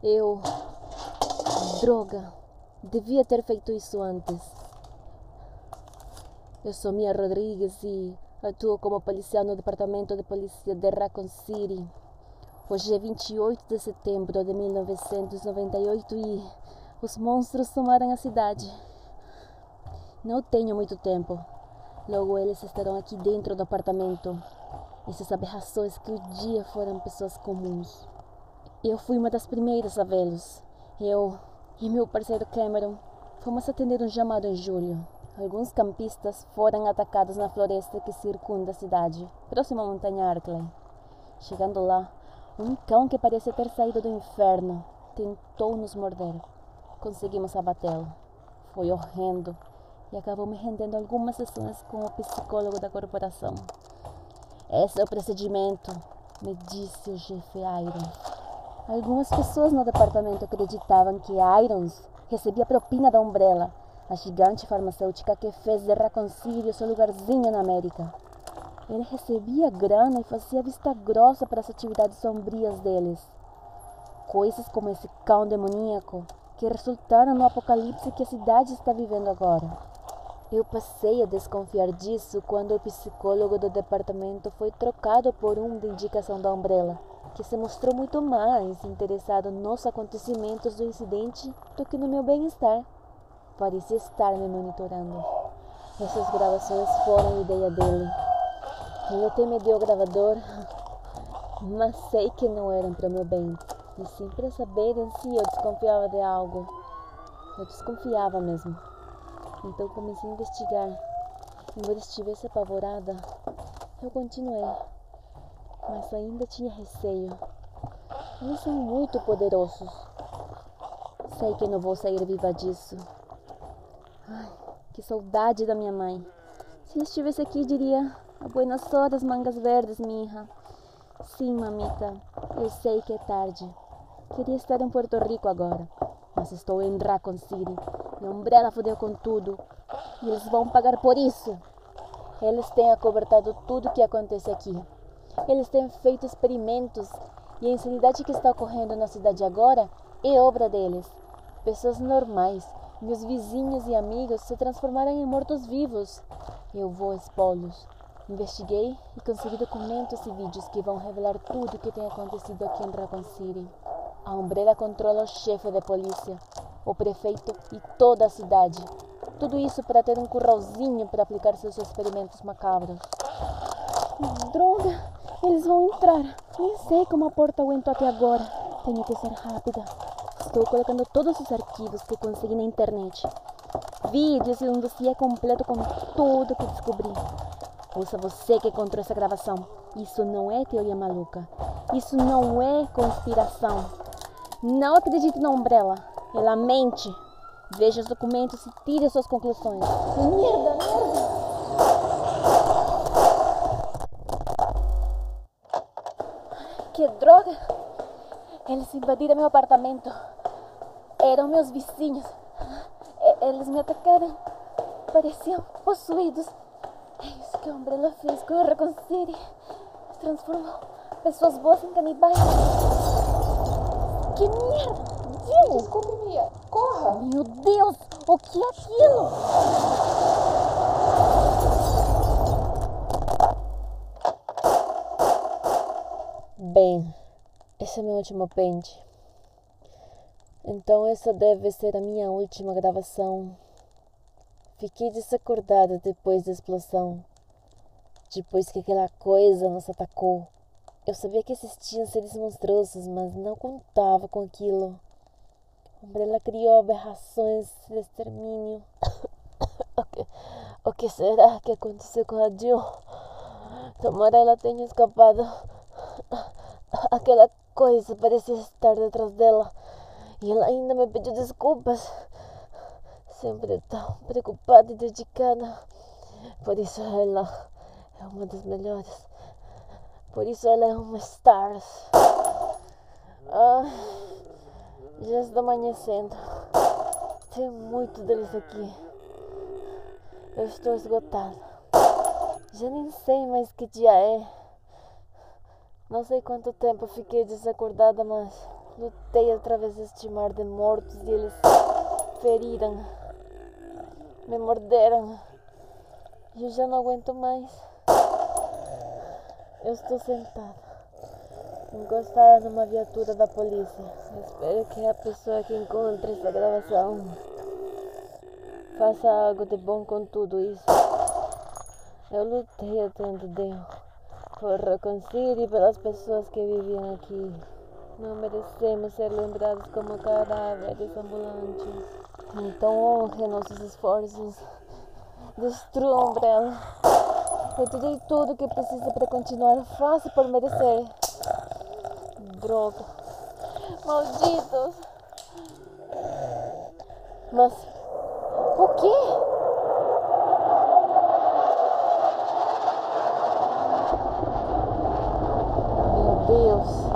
Eu. Droga! Devia ter feito isso antes. Eu sou Mia Rodrigues e atuo como policial no Departamento de Polícia de Raccoon City. Hoje é 28 de setembro de 1998 e os monstros tomaram a cidade. Não tenho muito tempo. Logo eles estarão aqui dentro do apartamento. Essas aberrações que um dia foram pessoas comuns. Eu fui uma das primeiras a vê-los. Eu e meu parceiro Cameron fomos atender um chamado em julho. Alguns campistas foram atacados na floresta que circunda a cidade, próxima à montanha Arkley. Chegando lá, um cão que parecia ter saído do inferno tentou nos morder. Conseguimos abatê-lo. Foi horrendo e acabou me rendendo algumas sessões com o psicólogo da corporação. Esse é o procedimento, me disse o chefe Iron. Algumas pessoas no departamento acreditavam que Irons recebia propina da Umbrella, a gigante farmacêutica que fez de Reconcilio seu lugarzinho na América. Ele recebia grana e fazia vista grossa para as atividades sombrias deles. Coisas como esse cão demoníaco que resultaram no apocalipse que a cidade está vivendo agora. Eu passei a desconfiar disso quando o psicólogo do departamento foi trocado por um de indicação da Umbrella que se mostrou muito mais interessado nos acontecimentos do incidente do que no meu bem-estar. Parecia estar me monitorando. Essas gravações foram ideia dele. Eu até me deu o gravador, mas sei que não eram para meu bem. E sim para saber em si eu desconfiava de algo. Eu desconfiava mesmo. Então comecei a investigar. Embora estivesse apavorada, eu continuei mas ainda tinha receio. Eles são muito poderosos. Sei que não vou sair viva disso. Ai, que saudade da minha mãe. Se ela estivesse aqui, diria: A buenas horas, mangas verdes, minha. Sim, mamita, eu sei que é tarde. Queria estar em Porto Rico agora, mas estou em Raccoon City. E a Umbrella fodeu com tudo. E eles vão pagar por isso. Eles têm acobertado tudo que acontece aqui. Eles têm feito experimentos e a insanidade que está ocorrendo na cidade agora é obra deles. Pessoas normais, meus vizinhos e amigos se transformaram em mortos-vivos. Eu vou expô-los. Investiguei e consegui documentos e vídeos que vão revelar tudo o que tem acontecido aqui em Raccoon City. A Umbrella controla o chefe de polícia, o prefeito e toda a cidade. Tudo isso para ter um curralzinho para aplicar seus experimentos macabros. Droga! Eles vão entrar. Nem sei como a porta aguentou até agora. Tenho que ser rápida. Estou colocando todos os arquivos que consegui na internet. Vídeos e um dossiê completo com tudo que descobri. Ouça você que encontrou essa gravação. Isso não é teoria maluca. Isso não é conspiração. Não acredite na Umbrella. Ela mente. Veja os documentos e tire suas conclusões. Merda, merda! Que droga! Eles invadiram meu apartamento. Eram meus vizinhos. Eles me atacaram. Pareciam possuídos. É isso que a Umbrella fez com o Reconcile. Transformou pessoas boas em canibais. Que merda! Desculpe, Mia. Corra! Meu Deus! O que é aquilo? Bem, esse é meu último pente. Então essa deve ser a minha última gravação. Fiquei desacordada depois da explosão. Depois que aquela coisa nos atacou. Eu sabia que existiam seres monstruosos, mas não contava com aquilo. Umbrella criou aberrações de extermínio. o, que, o que será que aconteceu com a Jill? Tomara ela tenha escapado. Aquela coisa parecia estar detrás dela e ela ainda me pediu desculpas. Sempre tão preocupada e dedicada. Por isso ela é uma das melhores. Por isso ela é uma stars. Ah, já está amanhecendo. Tem muito deles aqui. Eu estou esgotada. Já nem sei mais que dia é. Não sei quanto tempo fiquei desacordada, mas Lutei através deste mar de mortos e eles feriram, me morderam. Eu já não aguento mais. Eu estou sentada, encostada numa viatura da polícia. Espero que a pessoa que encontre essa gravação faça algo de bom com tudo isso. Eu lutei até onde deu por Raccoon City pelas pessoas que viviam aqui. Não merecemos ser lembrados como cadáveres ambulantes. Então honre nossos esforços. Destrua Umbrella. Eu te dei tudo que precisa para continuar. Faça por merecer. Droga. Malditos. Mas. O quê? Meu Deus.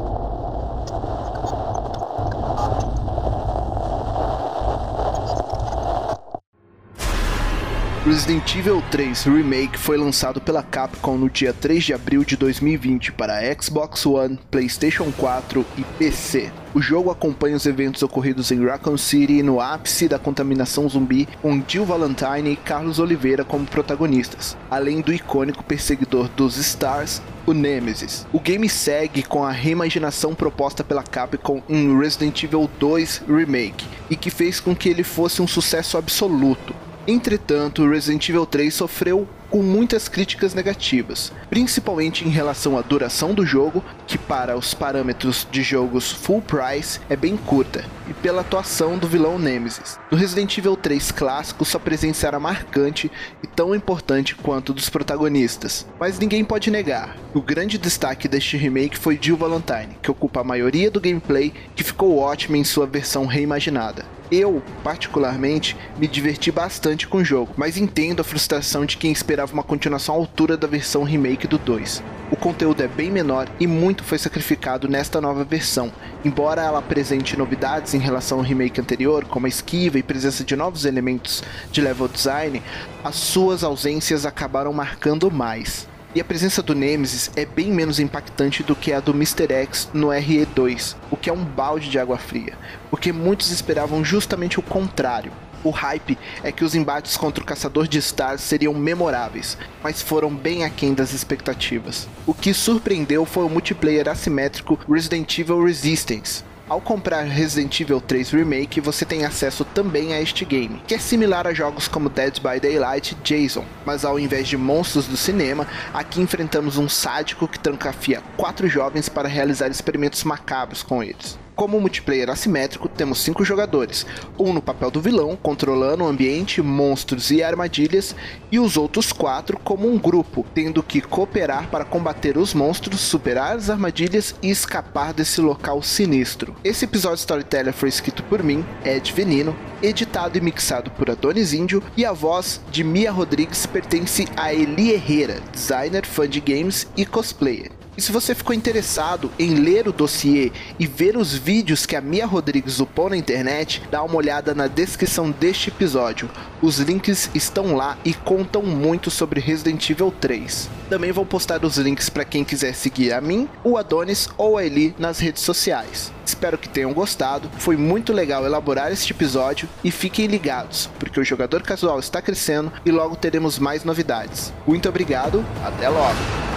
Resident Evil 3 Remake foi lançado pela Capcom no dia 3 de abril de 2020 para Xbox One, PlayStation 4 e PC. O jogo acompanha os eventos ocorridos em Raccoon City no ápice da contaminação zumbi, com Jill Valentine e Carlos Oliveira como protagonistas, além do icônico perseguidor dos Stars, o Nemesis. O game segue com a reimaginação proposta pela Capcom em Resident Evil 2 Remake, e que fez com que ele fosse um sucesso absoluto. Entretanto, Resident Evil 3 sofreu com muitas críticas negativas, principalmente em relação à duração do jogo, que para os parâmetros de jogos full price é bem curta, e pela atuação do vilão Nemesis. No Resident Evil 3 clássico, sua presença era marcante e tão importante quanto dos protagonistas, mas ninguém pode negar. O grande destaque deste remake foi Jill Valentine, que ocupa a maioria do gameplay, que ficou ótima em sua versão reimaginada. Eu, particularmente, me diverti bastante com o jogo, mas entendo a frustração de quem esperava uma continuação à altura da versão remake do 2. O conteúdo é bem menor e muito foi sacrificado nesta nova versão, embora ela apresente novidades em relação ao remake anterior, como a esquiva e presença de novos elementos de level design, as suas ausências acabaram marcando mais. E a presença do Nemesis é bem menos impactante do que a do Mr. X no RE2, o que é um balde de água fria, porque muitos esperavam justamente o contrário. O hype é que os embates contra o caçador de stars seriam memoráveis, mas foram bem aquém das expectativas. O que surpreendeu foi o multiplayer assimétrico Resident Evil Resistance, ao comprar Resident Evil 3 Remake, você tem acesso também a este game, que é similar a jogos como Dead by Daylight e Jason, mas ao invés de monstros do cinema, aqui enfrentamos um sádico que trancafia quatro jovens para realizar experimentos macabros com eles. Como multiplayer assimétrico, temos cinco jogadores, um no papel do vilão, controlando o ambiente, monstros e armadilhas, e os outros quatro como um grupo, tendo que cooperar para combater os monstros, superar as armadilhas e escapar desse local sinistro. Esse episódio Storyteller foi escrito por mim, Ed Venino, editado e mixado por Adonis Índio, e a voz de Mia Rodrigues pertence a Eli Herrera, designer, fã de games e cosplayer. E se você ficou interessado em ler o dossiê e ver os vídeos que a Mia Rodrigues upou na internet, dá uma olhada na descrição deste episódio. Os links estão lá e contam muito sobre Resident Evil 3. Também vou postar os links para quem quiser seguir a mim, o Adonis ou a Eli nas redes sociais. Espero que tenham gostado, foi muito legal elaborar este episódio e fiquem ligados, porque o jogador casual está crescendo e logo teremos mais novidades. Muito obrigado, até logo!